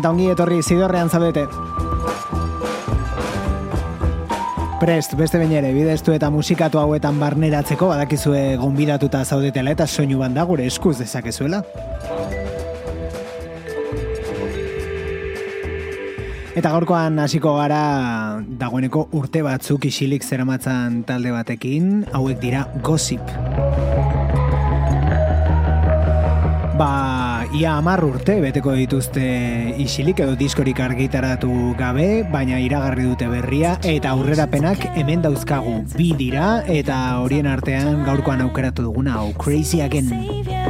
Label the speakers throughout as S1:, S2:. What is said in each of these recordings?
S1: Eta ongi etorri zidorrean zabete. Prest, beste bain ere, bideztu eta musikatu hauetan barneratzeko badakizue gonbidatuta zaudetela eta soinu banda gure eskuz dezakezuela. Eta gaurkoan hasiko gara dagoeneko urte batzuk isilik zeramatzan talde batekin, hauek dira Gossip. Ia amar urte beteko dituzte isilik edo diskorik argitaratu gabe, baina iragarri dute berria eta aurrerapenak hemen dauzkagu bi dira eta horien artean gaurkoan aukeratu duguna hau Crazy Again.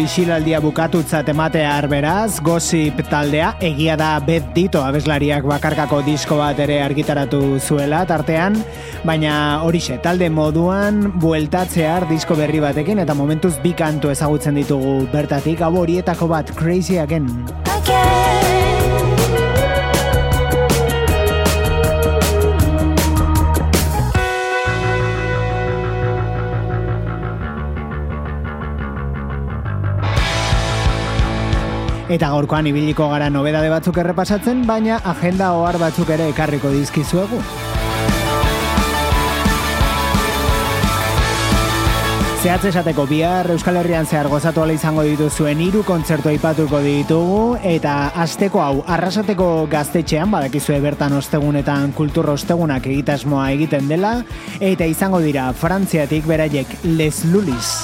S1: Isilaldia bukatutzat ematea arberaz, Gossip taldea egia da bet dito abeslariak bakarkako disko bat ere argitaratu zuela tartean, baina horixe, talde moduan bueltatzear disko berri batekin eta momentuz bi kantu ezagutzen ditugu bertatik, hau horietako bat Crazy Again.
S2: again
S1: Eta gaurkoan ibiliko gara nobedade batzuk errepasatzen, baina agenda ohar batzuk ere ekarriko dizkizuegu. Zehatz esateko bihar Euskal Herrian zehar gozatu ala izango dituzuen hiru kontzertu aipatuko ditugu eta asteko hau arrasateko gaztetxean badakizue bertan ostegunetan kultur ostegunak egitasmoa egiten dela eta izango dira Frantziatik beraiek Les Lulis.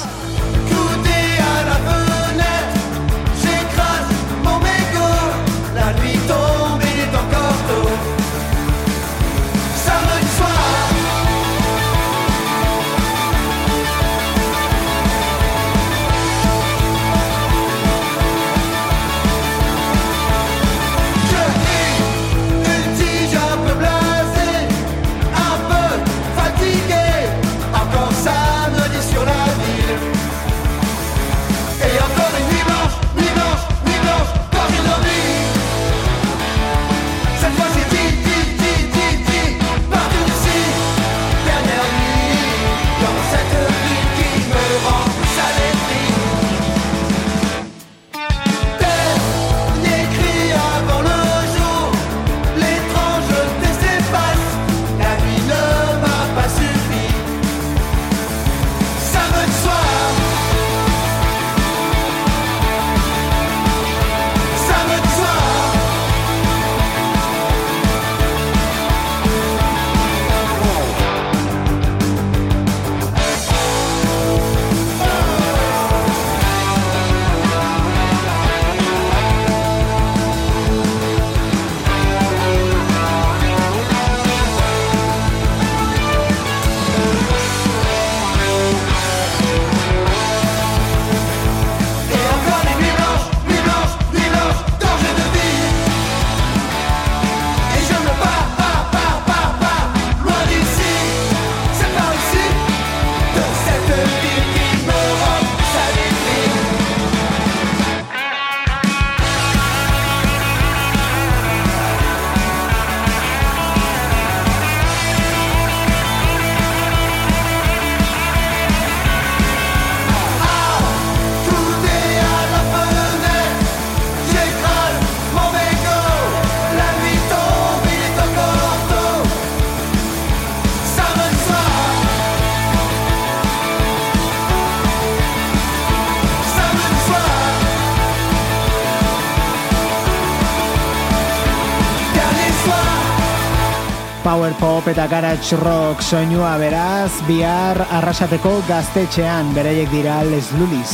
S2: Eta garage rock soinua beraz, bihar arrasateko gaztetxean bereiek dira Les Lulis.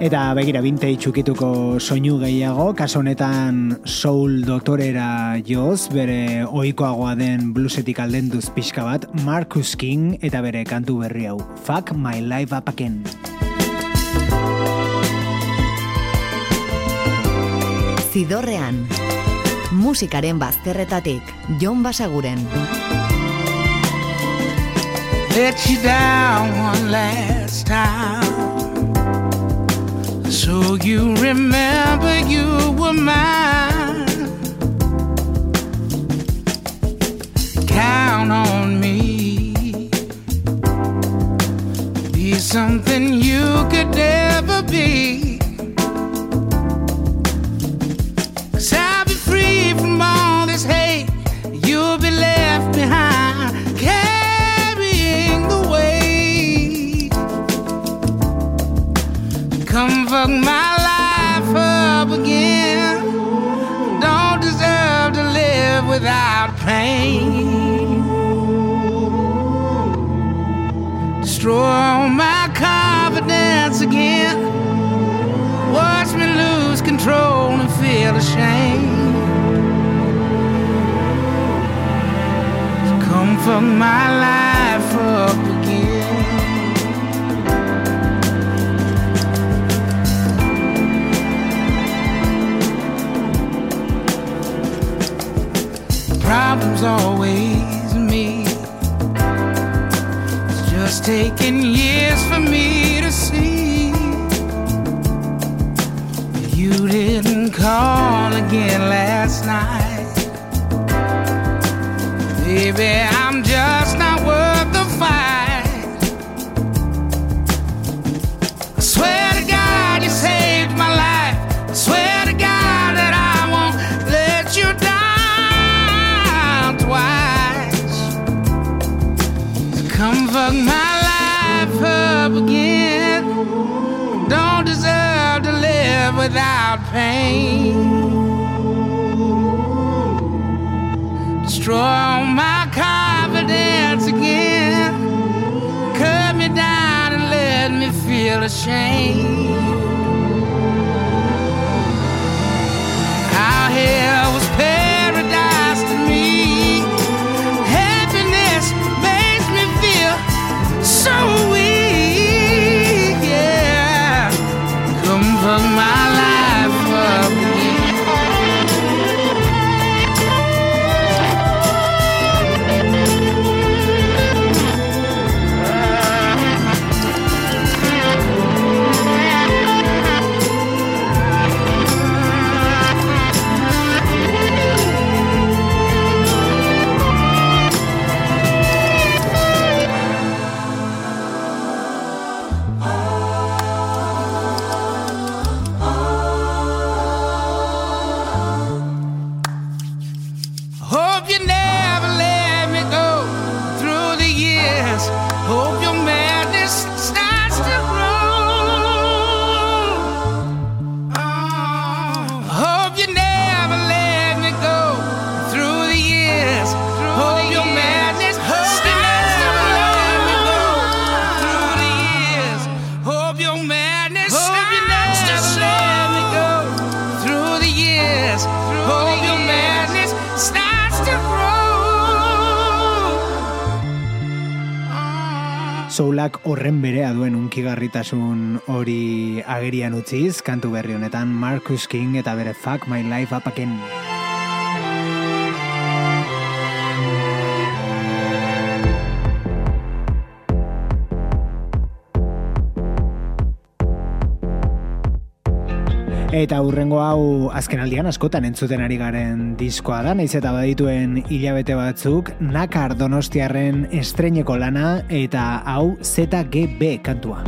S2: Eta begira binte txukituko soinu gehiago, kaso honetan soul doktorera joz, bere ohikoagoa den bluesetik aldenduz pixka bat, Marcus King eta bere kantu berri hau, Fuck My Life Up Again.
S1: Zidorrean, musikaren bazterretatik, Jon Basaguren.
S3: let you down one last time. So you remember you were mine. Count on me. Be something you could never be. Fuck my life up again. Don't deserve to live without pain. Destroy all my confidence again. Watch me lose control and feel ashamed. So come fuck my life up Problems always me. It's just taking years for me to see. You didn't call again last night. Baby, I'm just without pain. Destroy all my confidence again. Cut me down and let me feel ashamed. How hell was paradise to me? Happiness makes me feel so weak. Yeah, come fuck my
S2: unkigarritasun hori agerian utziz, kantu berri honetan Marcus King eta bere Fuck My Life Again. Eta hurrengo hau azken aldian askotan entzuten ari garen diskoa da, naiz eta badituen hilabete batzuk, nakar donostiarren estreineko lana eta hau ZGB kantua.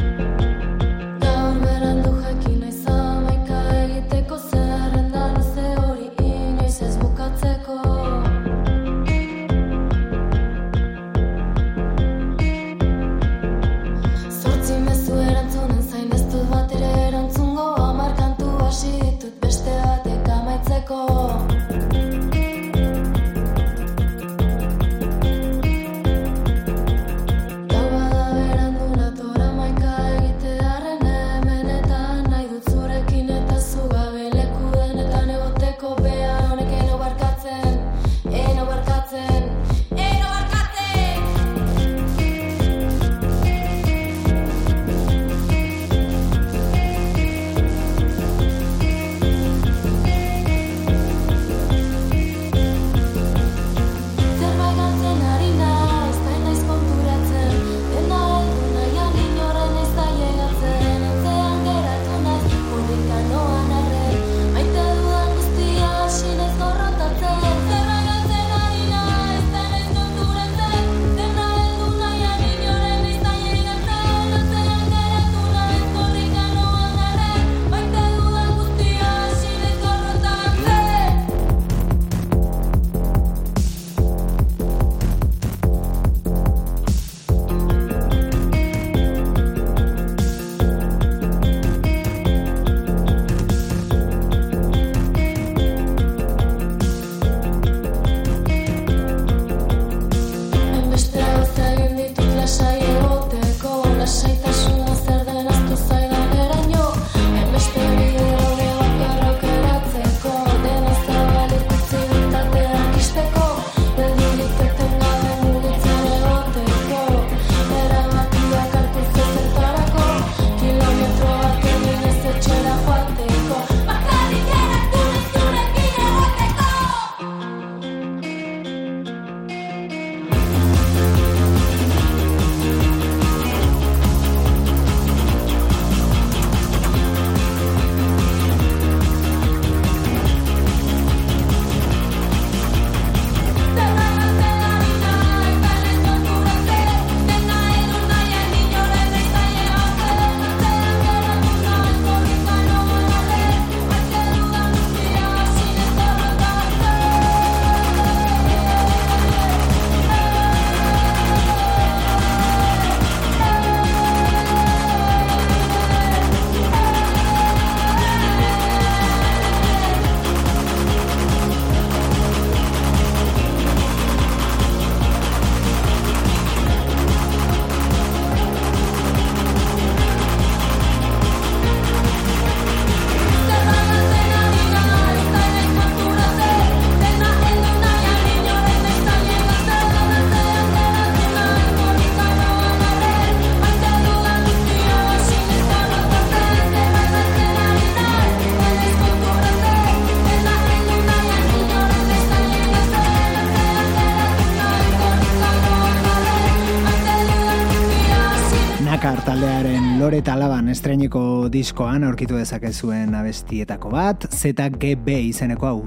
S2: Taldearen Lore Talaban estreniko diskoan aurkitu dezakezuen abestietako bat, ZGB izeneko hau.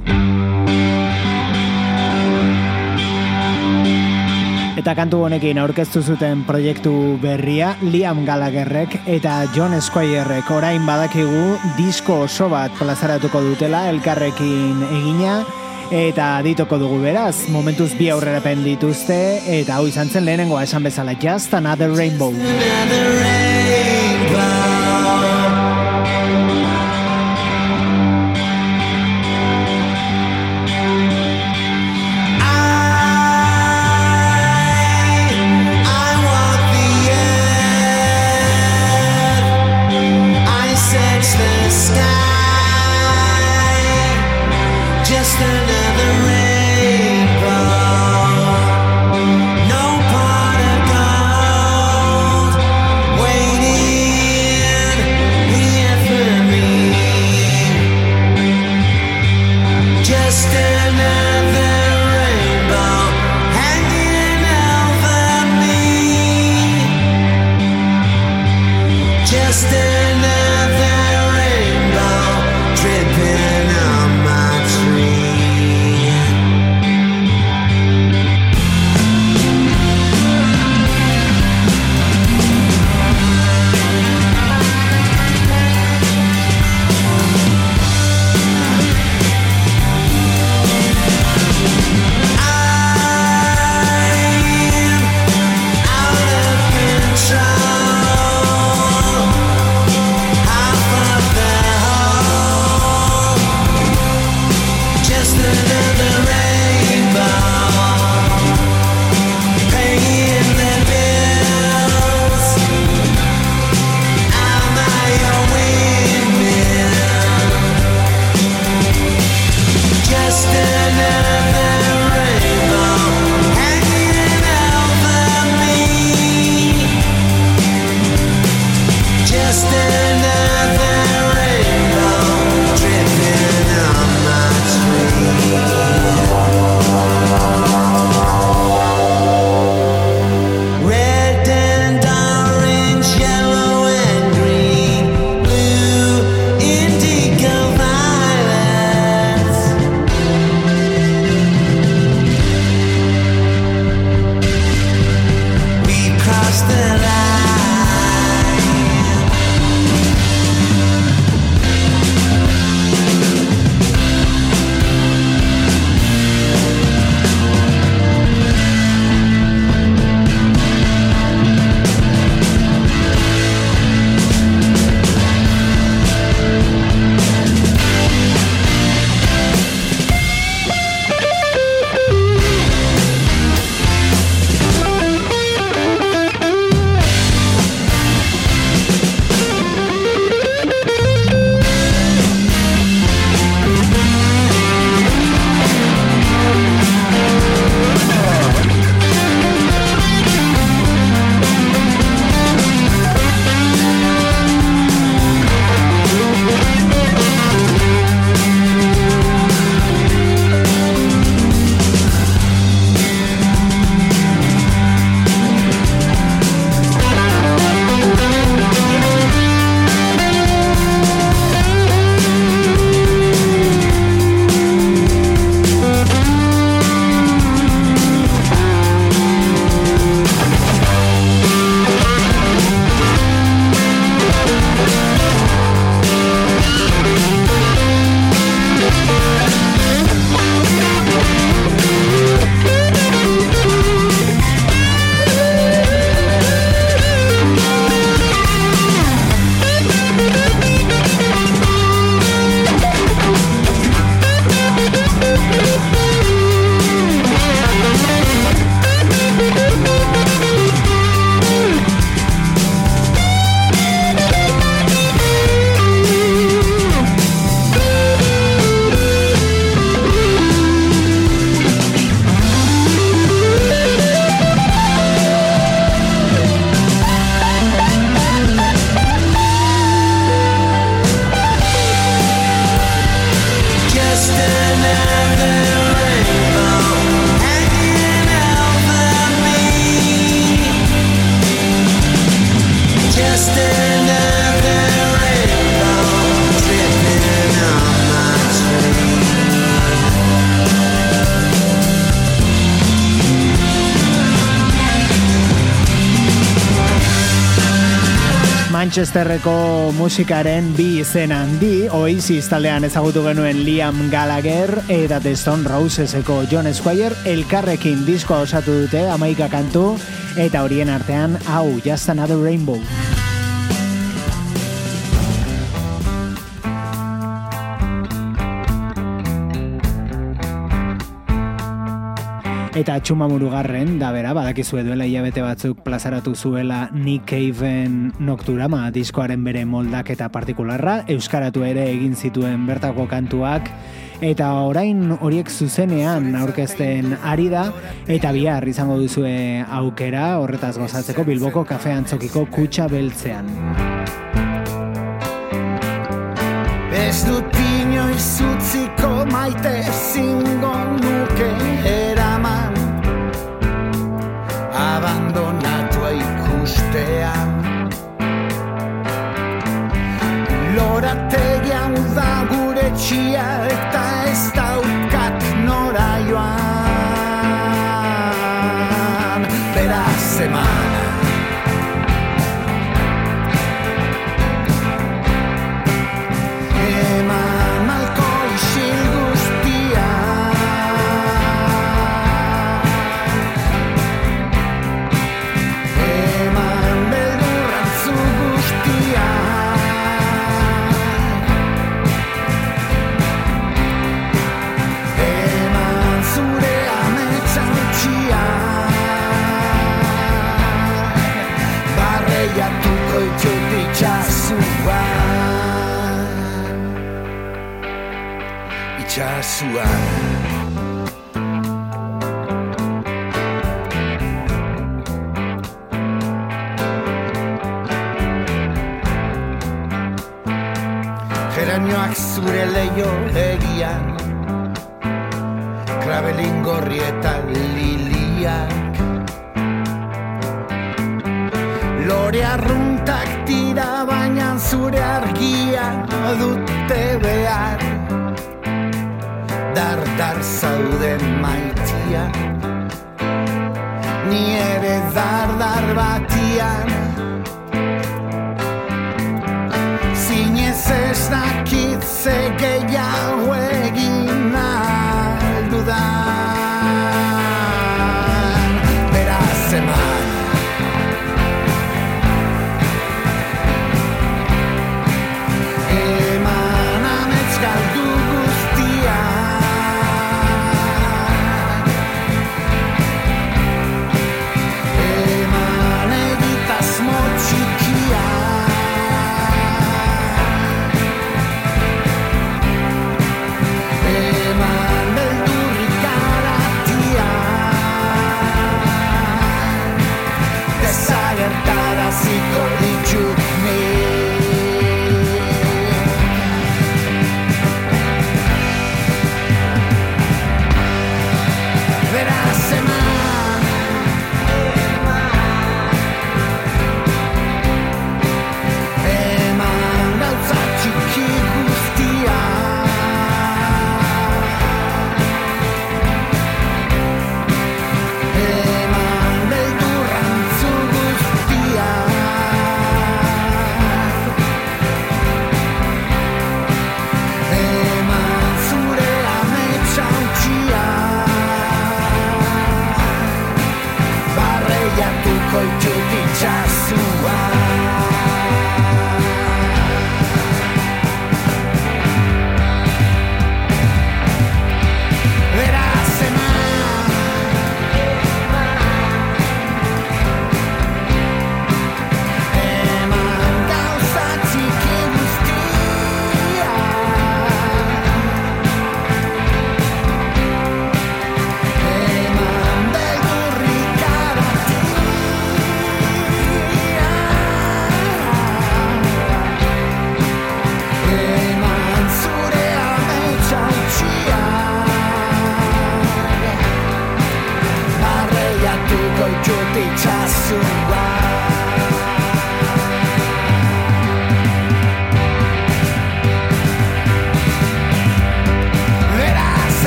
S2: Eta kantu honekin aurkeztu zuten proiektu berria Liam Gallagherrek eta John Squirek orain badakigu disko oso bat plazaratuko dutela elkarrekin egina eta ditoko dugu beraz, momentuz bi aurrerapen dituzte eta hau izan zen lehenengoa esan bezala Just Another Rainbow.
S4: I
S2: Manchesterreko musikaren bi izen handi, Oasis taldean ezagutu genuen Liam Gallagher eta The Stone Roseseko John Squire elkarrekin diskoa osatu dute amaika kantu eta horien artean hau Just Another Rainbow. Eta txuma murugarren, da bera, badakizue duela hilabete batzuk plazaratu zuela Nick Caven Nocturama diskoaren bere moldak eta partikularra, euskaratu ere egin zituen bertako kantuak, eta orain horiek zuzenean aurkezten ari da, eta bihar izango duzue aukera horretaz gozatzeko Bilboko kafe antzokiko kutsa beltzean.
S5: Ez dut inoiz utziko maite zingo Abandonatua ikustean. Lorategian da gure txia eta ez daukat Itxasuan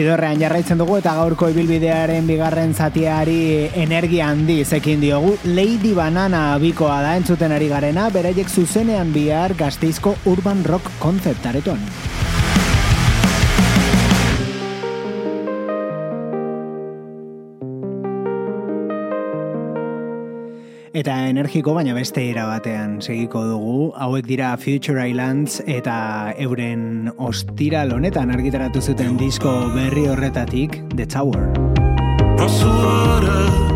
S2: zidorrean jarraitzen dugu eta gaurko ibilbidearen bigarren zatiari energia handi zekin diogu. Lady Banana bikoa da entzuten ari garena, beraiek zuzenean bihar gazteizko urban rock konzeptaretoan. Eta energiko baina beste era batean segiko dugu. Hauek dira Future Islands eta euren ostira honetan argitaratu zuten disko berri horretatik The Tower.
S4: Azuara.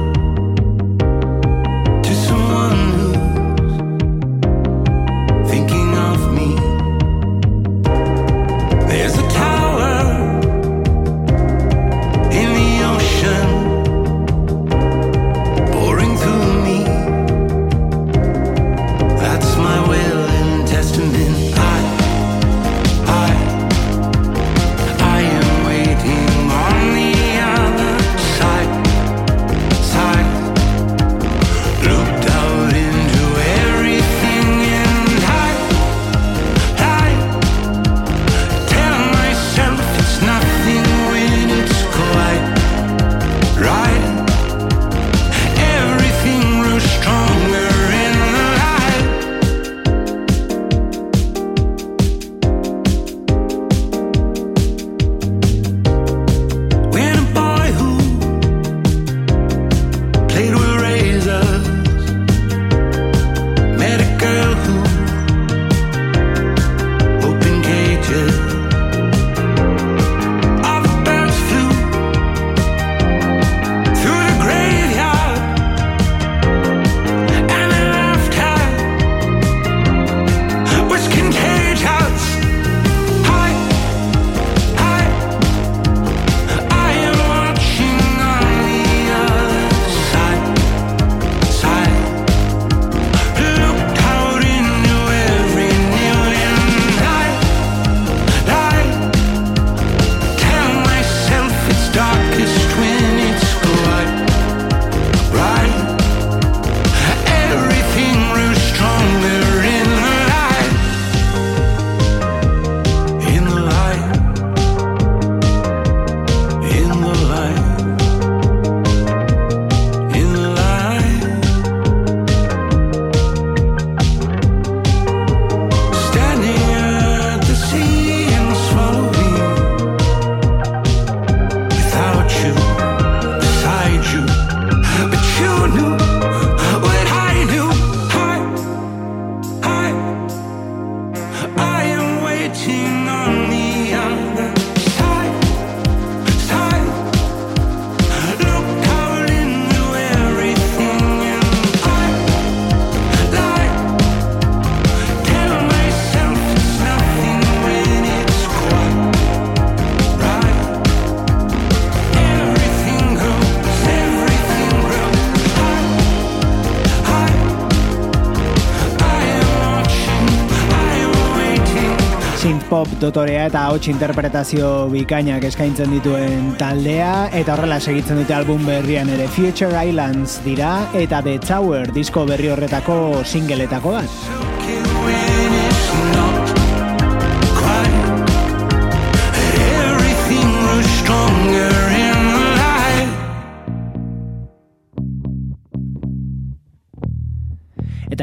S4: Dotorea eta hots interpretazio bikainak eskaintzen dituen taldea, eta horrela segitzen dute album berrian ere Future Islands dira, eta The Tower disko berri horretako singeletako bat.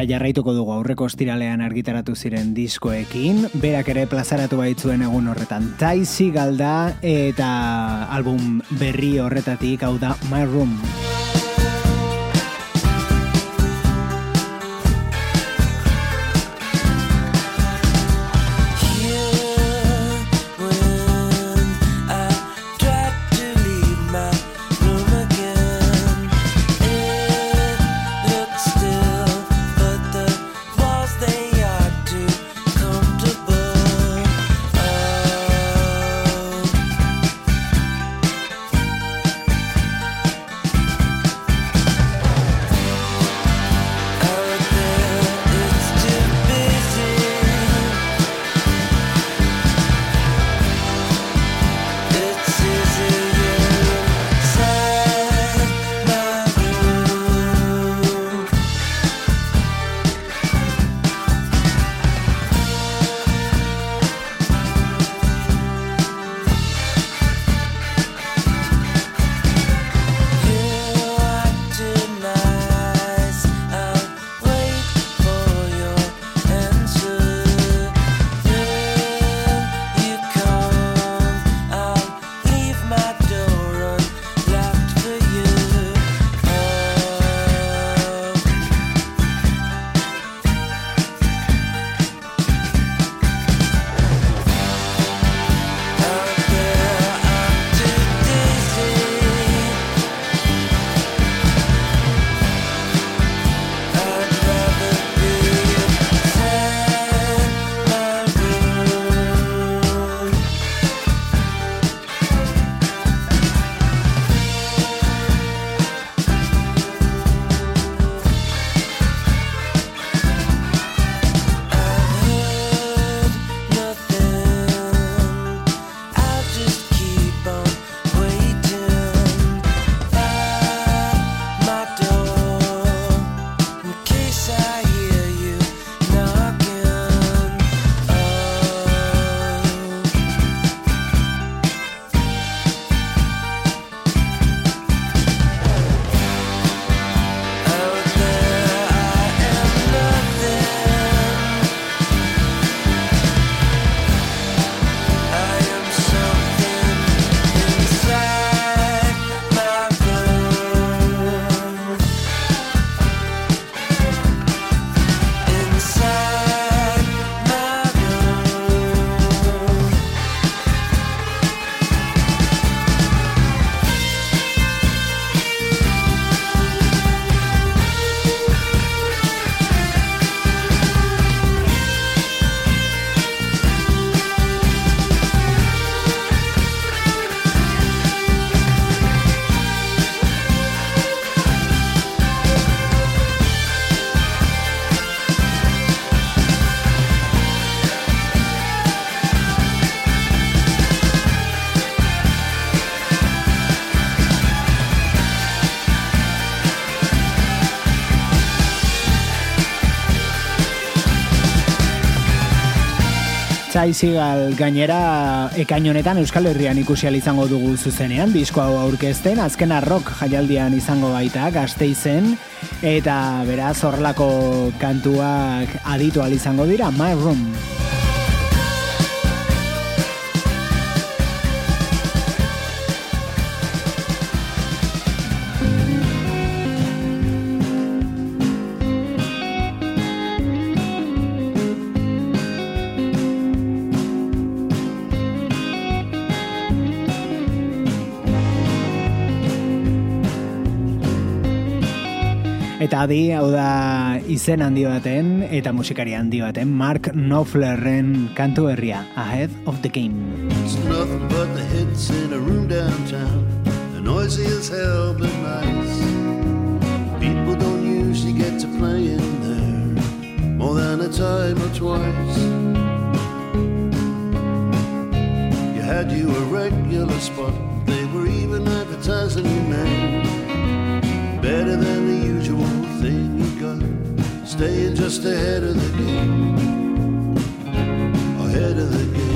S4: Eta jarraituko dugu aurreko ostiralean argitaratu ziren diskoekin, berak ere plazaratu baitzuen egun horretan. Tai Seagal da eta album berri horretatik hau da My Room. Chai Sigal gainera ekain honetan Euskal Herrian ikusi izango dugu zuzenean disko hau aurkezten azkena rock jaialdian izango baita Gasteizen eta beraz horrelako kantuak aditu izango dira My Room. Eta adi, hau da izen handi baten eta musikari handi baten Mark Knopflerren kantu herria, Ahead of the Game.
S6: It's nothing but the hits in a room downtown. The noisy as hell, but nice. People don't usually get to play in there more than a time or twice. had you a regular spot. They were even advertising your name. Better than the usual thing you got. Staying just ahead of the game. Ahead of the game.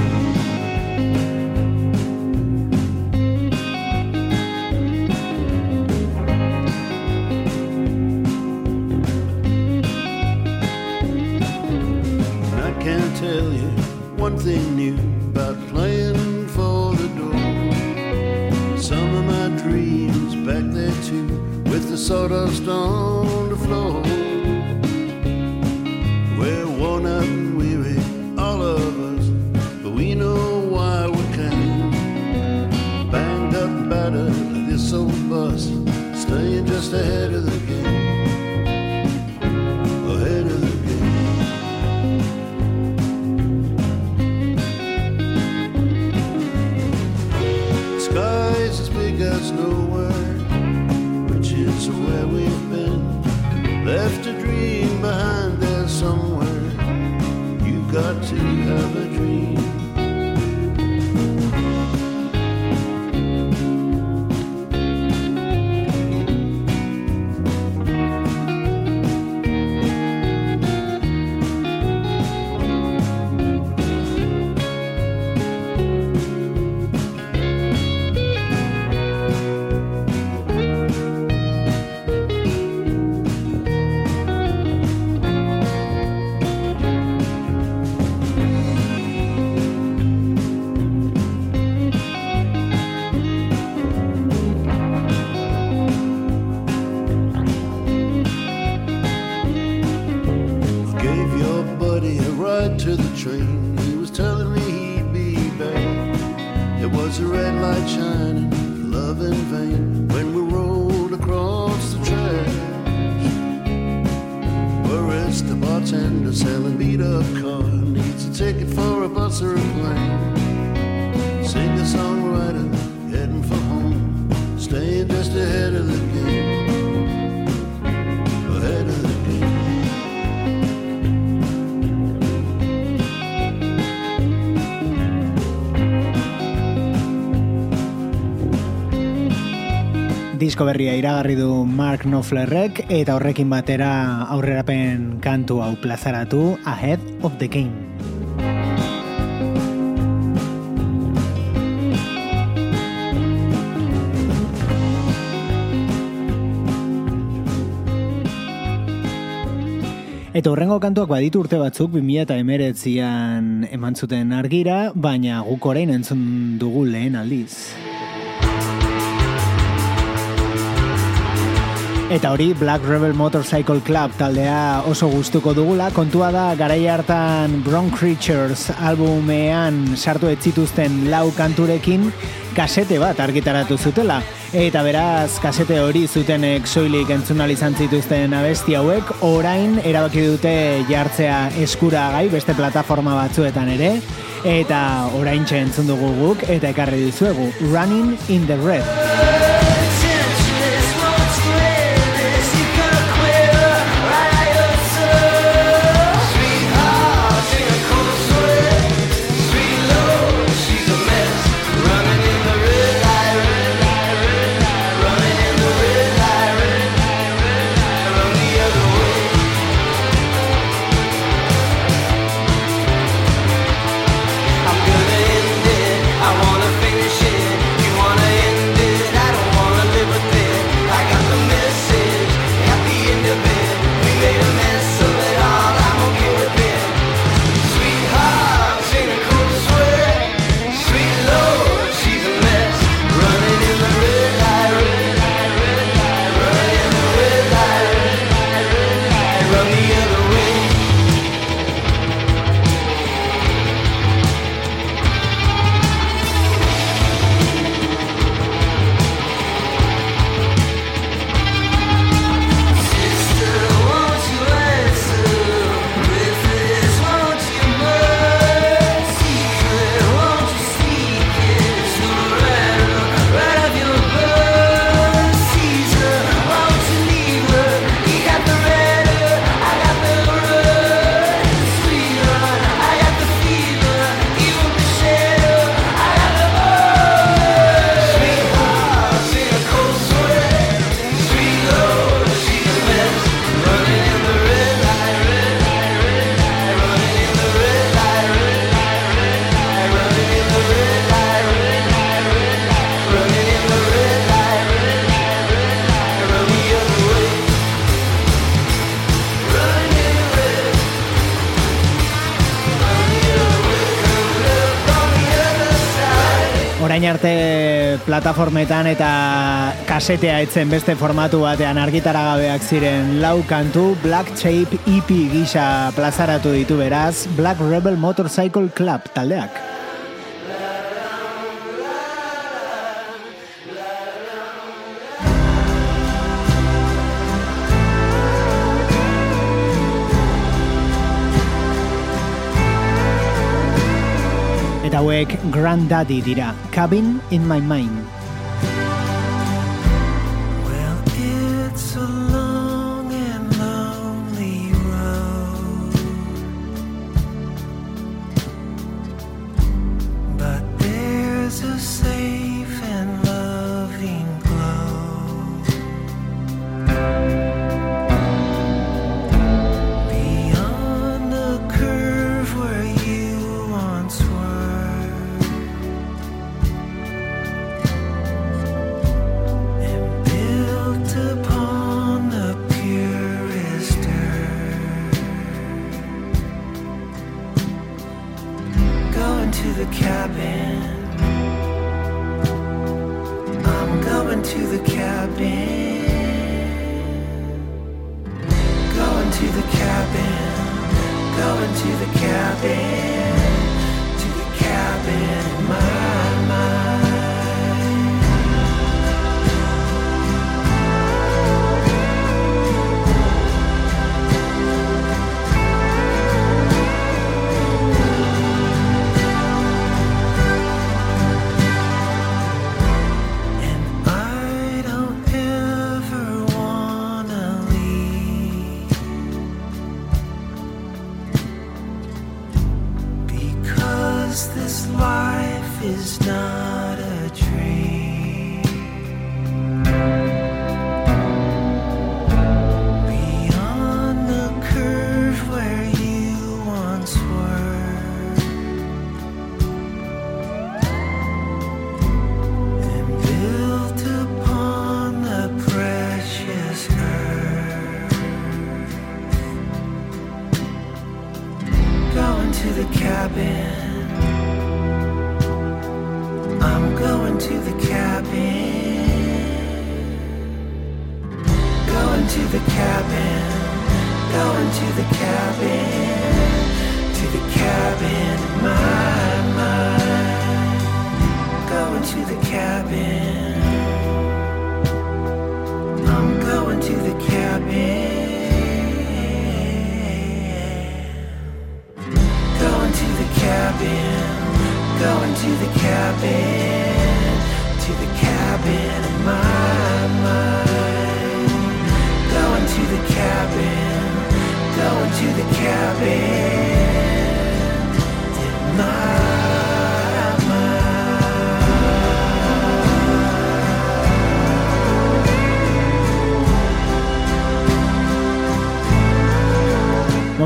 S6: There was a red light shining, love in vain, when we rolled across the track. Whereas the bartender selling beat up car needs a ticket for a bus or a plane. Sing the songwriter heading for home, staying just ahead of the game.
S2: Disko berria iragarri du Mark Knopflerrek eta horrekin batera aurrerapen kantu hau plazaratu Ahead of the Game. Eta horrengo kantuak baditu urte batzuk 2000 eta emeretzian eman zuten argira, baina guk orain entzun dugu lehen aldiz. Eta hori Black Rebel Motorcycle Club taldea oso gustuko dugula, kontua da garai hartan Brown Creatures albumean sartu ez zituzten lau kanturekin kasete bat argitaratu zutela. Eta beraz, kasete hori zutenek soilik entzun ahal izan zituzten abesti hauek, orain erabaki dute jartzea eskuragai beste plataforma batzuetan ere, eta orain entzun dugu guk, eta ekarri dizuegu, Running in the Red.
S3: Orain arte plataformetan eta kasetea etzen beste formatu batean argitaragabeak ziren lau kantu Black Shape EP gisa plazaratu ditu beraz Black Rebel Motorcycle Club taldeak. Hauek Granddaddy dira, Cabin in My Mind.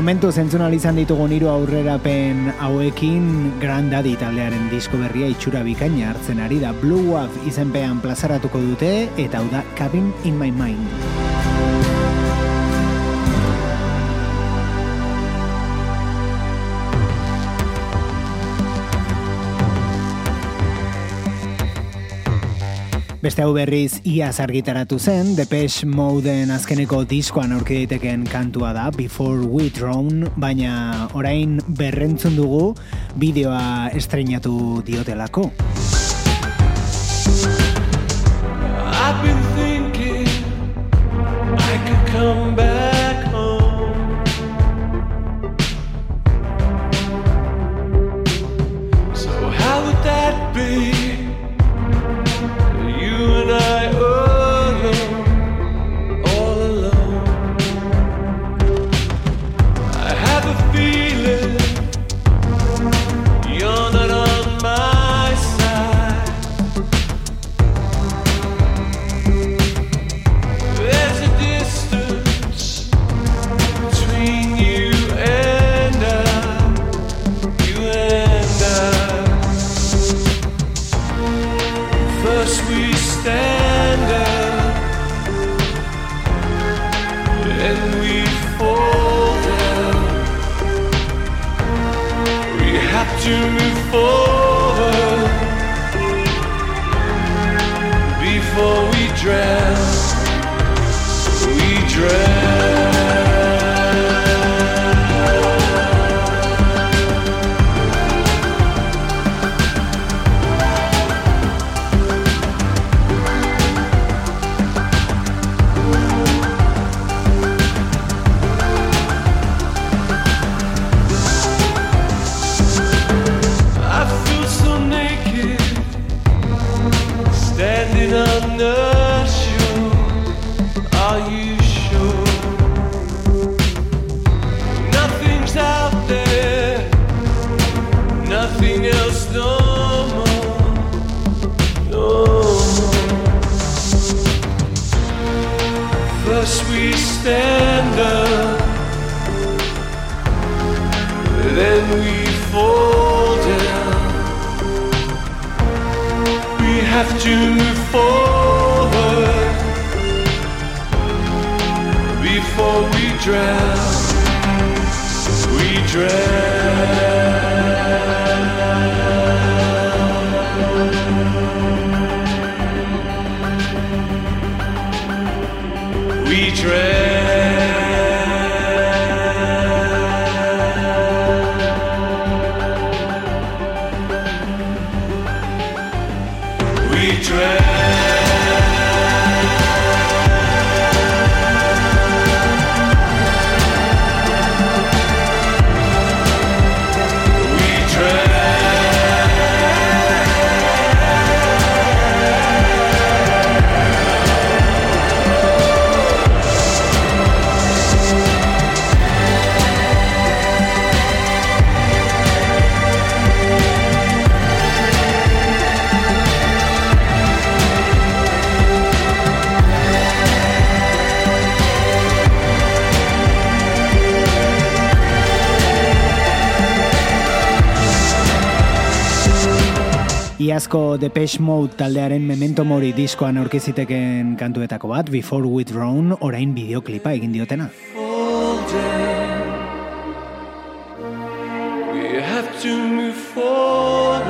S3: Momentu zentzun izan ditugun hiru aurrerapen hauekin Grandaddy taldearen disko berria itxura bikaina hartzen ari da Blue Wave izenpean plazaratuko dute eta hau da Cabin in My Mind. Beste hau berriz iaz argitaratu zen, Depeche Modeen azkeneko diskoan aurki daiteken kantua da, Before We Drown, baina orain berrentzun dugu bideoa estreinatu diotelako.
S7: I've been thinking I could come back
S2: Iazko Depeche Mode taldearen Memento Mori diskoan aurkiziteken kantuetako bat, Before Withdrawn, orain bideoklipa egin diotena.
S7: We have to move forward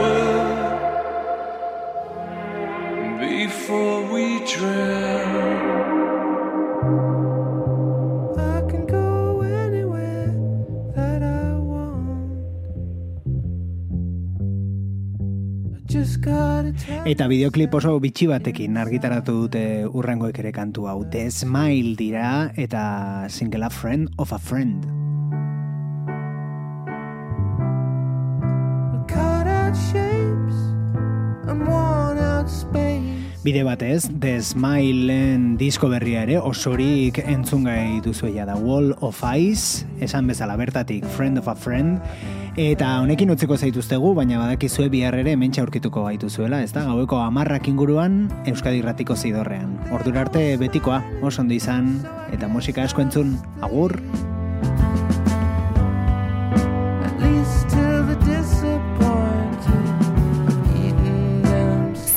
S7: before we drown.
S2: Eta bideoklip oso bitxi batekin argitaratu dute urrengoek ere kantu hau. The Smile dira eta singela Friend of a Friend.
S8: cut out shapes and worn out space.
S2: Bide batez, The Smileen disko berria ere osorik entzungai duzuela da Wall of Ice, esan bezala bertatik Friend of a Friend, eta honekin utziko zaituztegu, baina badakizue bihar ere hementxe aurkituko gaituzuela, ez da, gaueko amarrak inguruan Euskadi Irratiko zidorrean. Ordura arte betikoa, oso ondo izan, eta musika asko entzun, agur!
S8: At least